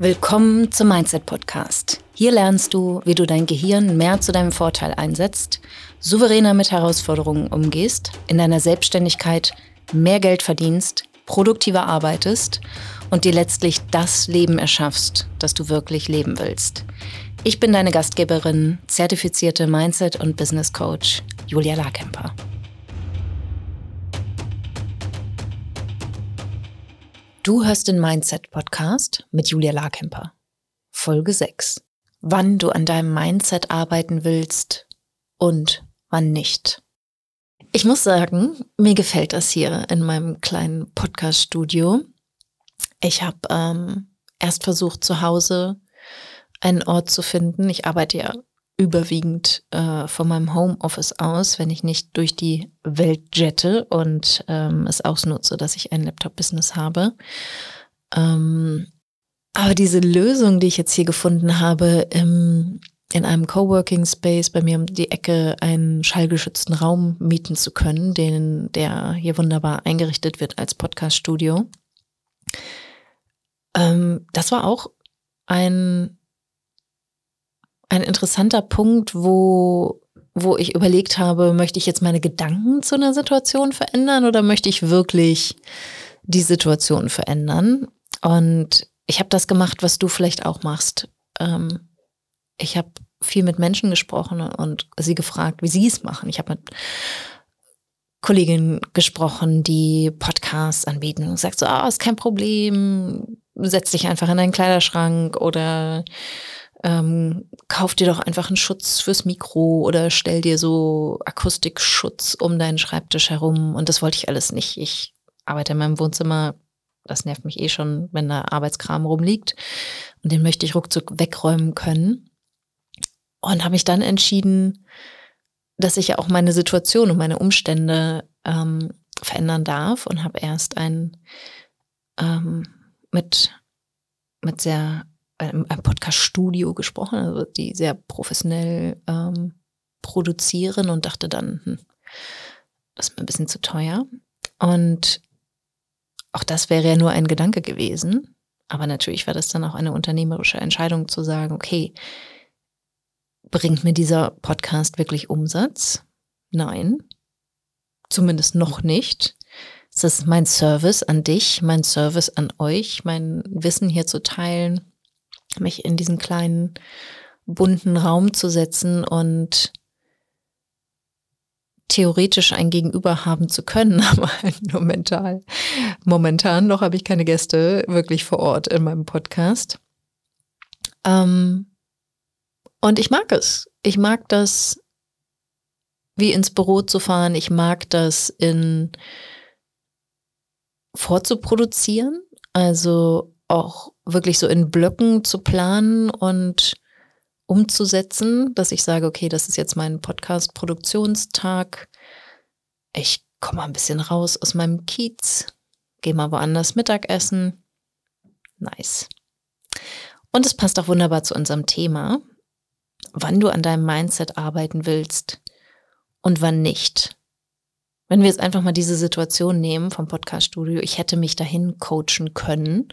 Willkommen zum Mindset Podcast. Hier lernst du, wie du dein Gehirn mehr zu deinem Vorteil einsetzt, souveräner mit Herausforderungen umgehst, in deiner Selbstständigkeit mehr Geld verdienst, produktiver arbeitest und dir letztlich das Leben erschaffst, das du wirklich leben willst. Ich bin deine Gastgeberin, zertifizierte Mindset- und Business Coach Julia Larkemper. Du hörst den Mindset Podcast mit Julia Larkemper. Folge 6. Wann du an deinem Mindset arbeiten willst und wann nicht. Ich muss sagen, mir gefällt das hier in meinem kleinen Podcast-Studio. Ich habe ähm, erst versucht, zu Hause einen Ort zu finden. Ich arbeite ja überwiegend äh, von meinem Homeoffice aus, wenn ich nicht durch die Welt jette und ähm, es ausnutze, dass ich ein Laptop-Business habe. Ähm, aber diese Lösung, die ich jetzt hier gefunden habe, im, in einem Coworking Space bei mir um die Ecke einen schallgeschützten Raum mieten zu können, den, der hier wunderbar eingerichtet wird als Podcast-Studio. Ähm, das war auch ein ein interessanter Punkt, wo, wo ich überlegt habe, möchte ich jetzt meine Gedanken zu einer Situation verändern oder möchte ich wirklich die Situation verändern? Und ich habe das gemacht, was du vielleicht auch machst. Ähm, ich habe viel mit Menschen gesprochen und sie gefragt, wie sie es machen. Ich habe mit Kolleginnen gesprochen, die Podcasts anbieten und sagt so, ah, ist kein Problem, setz dich einfach in deinen Kleiderschrank oder ähm, kauf dir doch einfach einen Schutz fürs Mikro oder stell dir so Akustikschutz um deinen Schreibtisch herum. Und das wollte ich alles nicht. Ich arbeite in meinem Wohnzimmer. Das nervt mich eh schon, wenn da Arbeitskram rumliegt. Und den möchte ich ruckzuck wegräumen können. Und habe mich dann entschieden, dass ich ja auch meine Situation und meine Umstände ähm, verändern darf und habe erst ein ähm, mit mit sehr einem, Podcast-Studio gesprochen, also die sehr professionell ähm, produzieren und dachte dann, hm, das ist mir ein bisschen zu teuer. Und auch das wäre ja nur ein Gedanke gewesen. Aber natürlich war das dann auch eine unternehmerische Entscheidung zu sagen, okay, bringt mir dieser Podcast wirklich Umsatz? Nein, zumindest noch nicht. Es ist mein Service an dich, mein Service an euch, mein Wissen hier zu teilen, mich in diesen kleinen bunten Raum zu setzen und theoretisch ein Gegenüber haben zu können, aber halt nur mental. Momentan noch habe ich keine Gäste wirklich vor Ort in meinem Podcast. Ähm, und ich mag es. Ich mag das, wie ins Büro zu fahren. Ich mag das in vorzuproduzieren. Also auch wirklich so in Blöcken zu planen und umzusetzen, dass ich sage, okay, das ist jetzt mein Podcast-Produktionstag. Ich komme mal ein bisschen raus aus meinem Kiez, gehe mal woanders Mittagessen. Nice. Und es passt auch wunderbar zu unserem Thema, wann du an deinem Mindset arbeiten willst und wann nicht. Wenn wir jetzt einfach mal diese Situation nehmen vom Podcast-Studio, ich hätte mich dahin coachen können,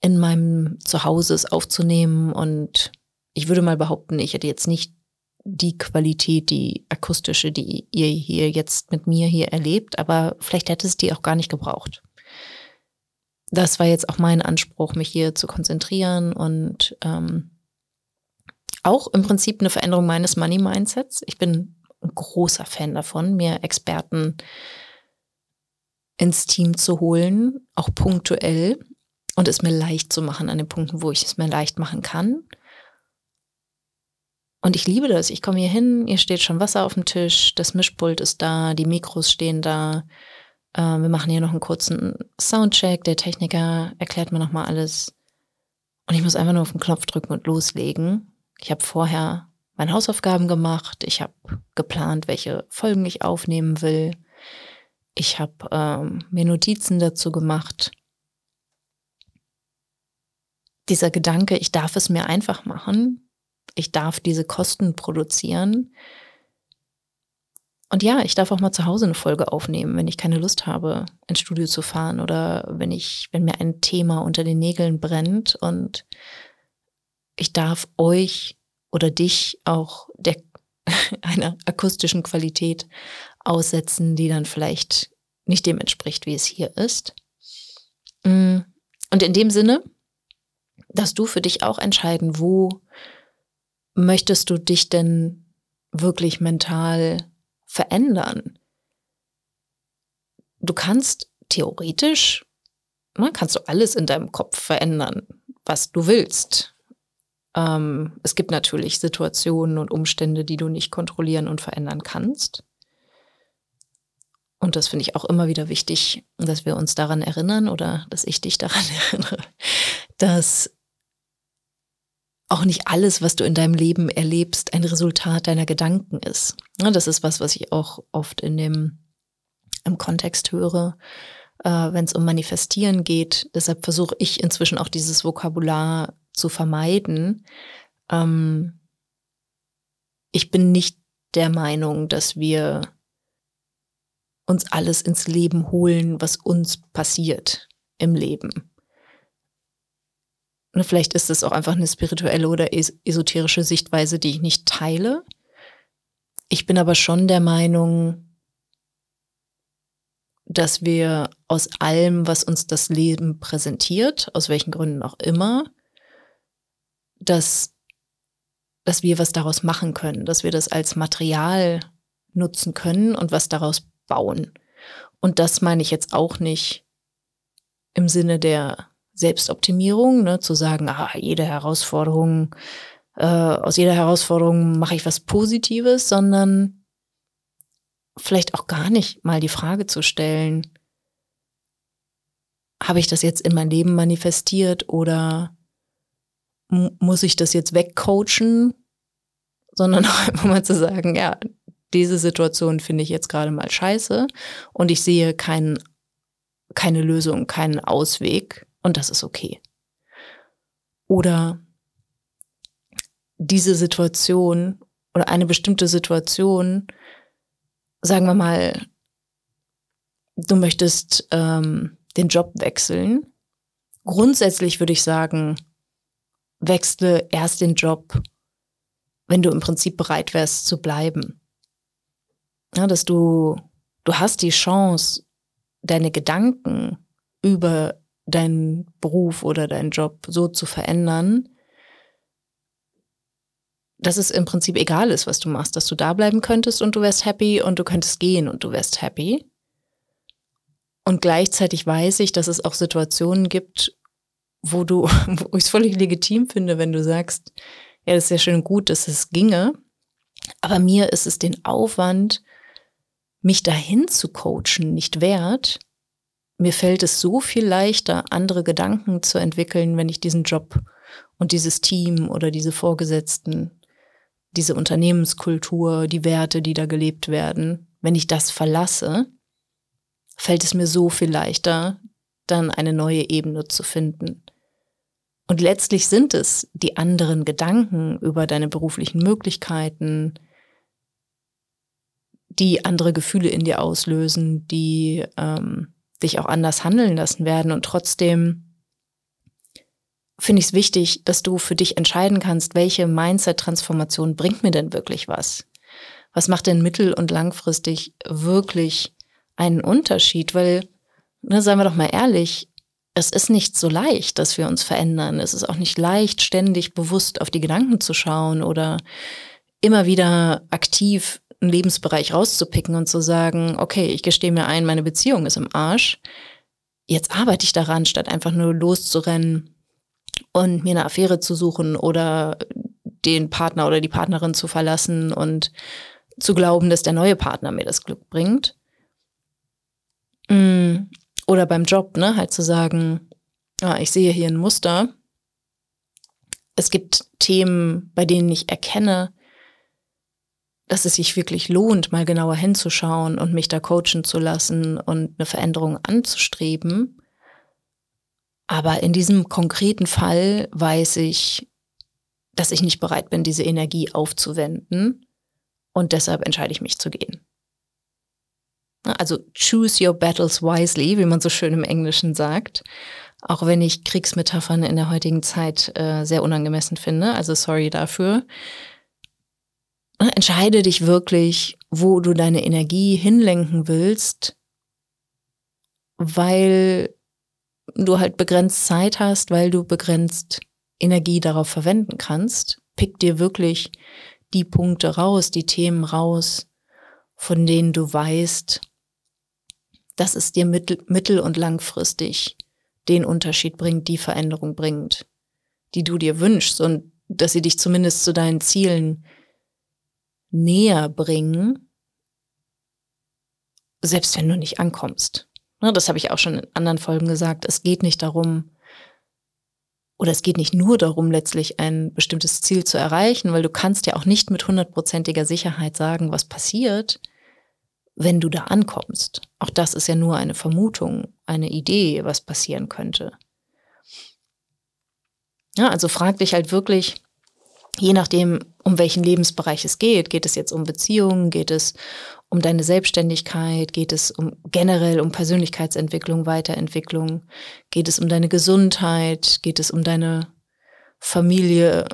in meinem Zuhause es aufzunehmen. Und ich würde mal behaupten, ich hätte jetzt nicht die Qualität, die akustische, die ihr hier jetzt mit mir hier erlebt, aber vielleicht hätte es die auch gar nicht gebraucht. Das war jetzt auch mein Anspruch, mich hier zu konzentrieren und ähm, auch im Prinzip eine Veränderung meines Money-Mindsets. Ich bin ein großer Fan davon, mir Experten ins Team zu holen, auch punktuell und es mir leicht zu machen an den Punkten, wo ich es mir leicht machen kann. Und ich liebe das. Ich komme hier hin, hier steht schon Wasser auf dem Tisch, das Mischpult ist da, die Mikros stehen da. Äh, wir machen hier noch einen kurzen Soundcheck. Der Techniker erklärt mir nochmal alles. Und ich muss einfach nur auf den Knopf drücken und loslegen. Ich habe vorher meine Hausaufgaben gemacht. Ich habe geplant, welche Folgen ich aufnehmen will. Ich habe ähm, mir Notizen dazu gemacht dieser Gedanke, ich darf es mir einfach machen, ich darf diese Kosten produzieren, Und ja, ich darf auch mal zu Hause eine Folge aufnehmen, wenn ich keine Lust habe, ins Studio zu fahren oder wenn ich, wenn mir ein Thema unter den Nägeln brennt und ich darf euch oder dich auch der, einer akustischen Qualität aussetzen, die dann vielleicht nicht dem entspricht, wie es hier ist. Mm. Und in dem Sinne, dass du für dich auch entscheiden, wo möchtest du dich denn wirklich mental verändern? Du kannst theoretisch, ne, kannst du alles in deinem Kopf verändern, was du willst. Ähm, es gibt natürlich Situationen und Umstände, die du nicht kontrollieren und verändern kannst. Und das finde ich auch immer wieder wichtig, dass wir uns daran erinnern oder dass ich dich daran erinnere, dass auch nicht alles, was du in deinem Leben erlebst, ein Resultat deiner Gedanken ist. Das ist was, was ich auch oft in dem im Kontext höre, äh, wenn es um Manifestieren geht. Deshalb versuche ich inzwischen auch dieses Vokabular zu vermeiden. Ähm, ich bin nicht der Meinung, dass wir uns alles ins Leben holen, was uns passiert im Leben. Und vielleicht ist es auch einfach eine spirituelle oder es esoterische Sichtweise, die ich nicht teile. Ich bin aber schon der Meinung, dass wir aus allem, was uns das Leben präsentiert, aus welchen Gründen auch immer, dass, dass wir was daraus machen können, dass wir das als Material nutzen können und was daraus bauen. Und das meine ich jetzt auch nicht im Sinne der Selbstoptimierung, ne, zu sagen, ah, jede Herausforderung, äh, aus jeder Herausforderung mache ich was Positives, sondern vielleicht auch gar nicht mal die Frage zu stellen, habe ich das jetzt in mein Leben manifestiert oder muss ich das jetzt wegcoachen, sondern auch einfach mal zu sagen, ja, diese Situation finde ich jetzt gerade mal scheiße und ich sehe keinen, keine Lösung, keinen Ausweg und das ist okay. Oder diese Situation oder eine bestimmte Situation, sagen wir mal, du möchtest ähm, den Job wechseln. Grundsätzlich würde ich sagen, wechsle erst den Job, wenn du im Prinzip bereit wärst zu bleiben. Ja, dass du, du hast die Chance, deine Gedanken über deinen Beruf oder deinen Job so zu verändern, dass es im Prinzip egal ist, was du machst, dass du da bleiben könntest und du wärst happy und du könntest gehen und du wärst happy. Und gleichzeitig weiß ich, dass es auch Situationen gibt, wo du, wo ich es völlig legitim finde, wenn du sagst, ja, das ist ja schön gut, dass es ginge, aber mir ist es den Aufwand, mich dahin zu coachen, nicht wert. Mir fällt es so viel leichter, andere Gedanken zu entwickeln, wenn ich diesen Job und dieses Team oder diese Vorgesetzten, diese Unternehmenskultur, die Werte, die da gelebt werden, wenn ich das verlasse, fällt es mir so viel leichter, dann eine neue Ebene zu finden. Und letztlich sind es die anderen Gedanken über deine beruflichen Möglichkeiten, die andere Gefühle in dir auslösen, die ähm, dich auch anders handeln lassen werden. Und trotzdem finde ich es wichtig, dass du für dich entscheiden kannst, welche Mindset-Transformation bringt mir denn wirklich was? Was macht denn mittel- und langfristig wirklich einen Unterschied? Weil, ne, seien wir doch mal ehrlich, es ist nicht so leicht, dass wir uns verändern. Es ist auch nicht leicht, ständig bewusst auf die Gedanken zu schauen oder immer wieder aktiv einen Lebensbereich rauszupicken und zu sagen, okay, ich gestehe mir ein, meine Beziehung ist im Arsch. Jetzt arbeite ich daran, statt einfach nur loszurennen und mir eine Affäre zu suchen oder den Partner oder die Partnerin zu verlassen und zu glauben, dass der neue Partner mir das Glück bringt. Mm, oder beim Job, ne, halt zu sagen, ah, ich sehe hier ein Muster. Es gibt Themen, bei denen ich erkenne, dass es sich wirklich lohnt, mal genauer hinzuschauen und mich da coachen zu lassen und eine Veränderung anzustreben. Aber in diesem konkreten Fall weiß ich, dass ich nicht bereit bin, diese Energie aufzuwenden. Und deshalb entscheide ich mich zu gehen. Also choose your battles wisely, wie man so schön im Englischen sagt. Auch wenn ich Kriegsmetaphern in der heutigen Zeit äh, sehr unangemessen finde. Also sorry dafür. Entscheide dich wirklich, wo du deine Energie hinlenken willst, weil du halt begrenzt Zeit hast, weil du begrenzt Energie darauf verwenden kannst. Pick dir wirklich die Punkte raus, die Themen raus, von denen du weißt, dass es dir mittel-, mittel und langfristig den Unterschied bringt, die Veränderung bringt, die du dir wünschst und dass sie dich zumindest zu deinen Zielen näher bringen, selbst wenn du nicht ankommst. Ne, das habe ich auch schon in anderen Folgen gesagt. Es geht nicht darum, oder es geht nicht nur darum, letztlich ein bestimmtes Ziel zu erreichen, weil du kannst ja auch nicht mit hundertprozentiger Sicherheit sagen, was passiert, wenn du da ankommst. Auch das ist ja nur eine Vermutung, eine Idee, was passieren könnte. Ja, also frag dich halt wirklich, je nachdem, um welchen Lebensbereich es geht, geht es jetzt um Beziehungen, geht es um deine Selbstständigkeit, geht es um generell um Persönlichkeitsentwicklung, Weiterentwicklung, geht es um deine Gesundheit, geht es um deine Familie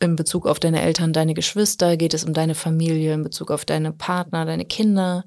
in Bezug auf deine Eltern, deine Geschwister, geht es um deine Familie in Bezug auf deine Partner, deine Kinder,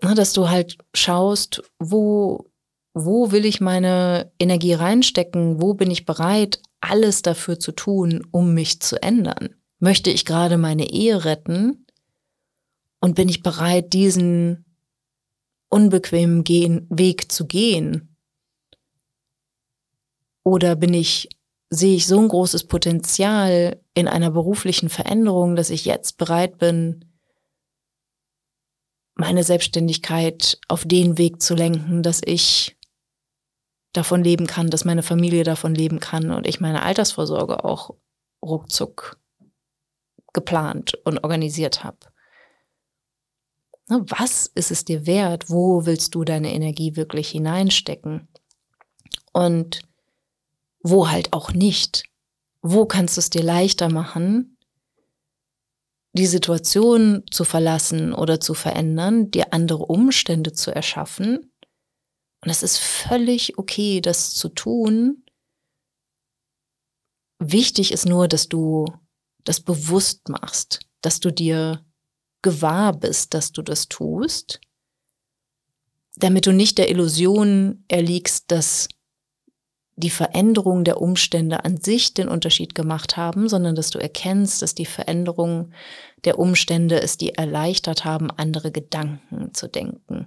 dass du halt schaust, wo wo will ich meine Energie reinstecken? Wo bin ich bereit, alles dafür zu tun, um mich zu ändern? Möchte ich gerade meine Ehe retten? Und bin ich bereit, diesen unbequemen gehen, Weg zu gehen? Oder bin ich, sehe ich so ein großes Potenzial in einer beruflichen Veränderung, dass ich jetzt bereit bin, meine Selbstständigkeit auf den Weg zu lenken, dass ich davon leben kann, dass meine Familie davon leben kann und ich meine Altersvorsorge auch ruckzuck geplant und organisiert habe. Was ist es dir wert? Wo willst du deine Energie wirklich hineinstecken? Und wo halt auch nicht? Wo kannst du es dir leichter machen, die Situation zu verlassen oder zu verändern, dir andere Umstände zu erschaffen, und es ist völlig okay, das zu tun. Wichtig ist nur, dass du das bewusst machst, dass du dir gewahr bist, dass du das tust, damit du nicht der Illusion erliegst, dass die Veränderung der Umstände an sich den Unterschied gemacht haben, sondern dass du erkennst, dass die Veränderung der Umstände es dir erleichtert haben, andere Gedanken zu denken,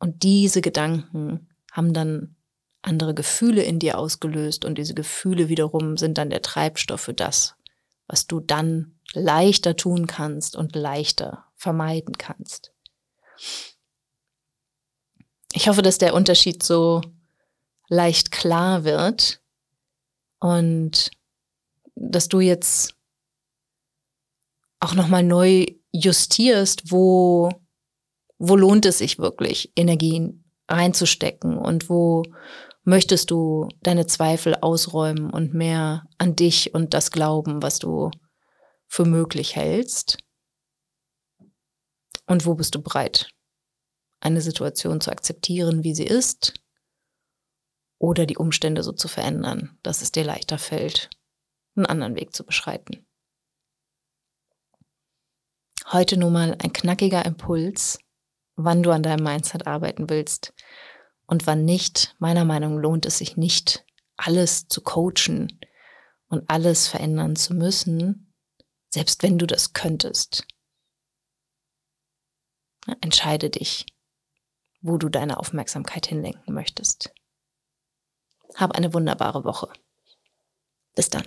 und diese Gedanken haben dann andere Gefühle in dir ausgelöst und diese Gefühle wiederum sind dann der Treibstoff für das, was du dann leichter tun kannst und leichter vermeiden kannst. Ich hoffe, dass der Unterschied so leicht klar wird und dass du jetzt auch noch mal neu justierst, wo wo lohnt es sich wirklich, Energien reinzustecken und wo möchtest du deine Zweifel ausräumen und mehr an dich und das glauben, was du für möglich hältst? Und wo bist du bereit, eine Situation zu akzeptieren, wie sie ist, oder die Umstände so zu verändern, dass es dir leichter fällt, einen anderen Weg zu beschreiten? Heute nur mal ein knackiger Impuls, wann du an deinem Mindset arbeiten willst und wann nicht. Meiner Meinung nach lohnt es sich nicht, alles zu coachen und alles verändern zu müssen, selbst wenn du das könntest. Entscheide dich, wo du deine Aufmerksamkeit hinlenken möchtest. Hab eine wunderbare Woche. Bis dann.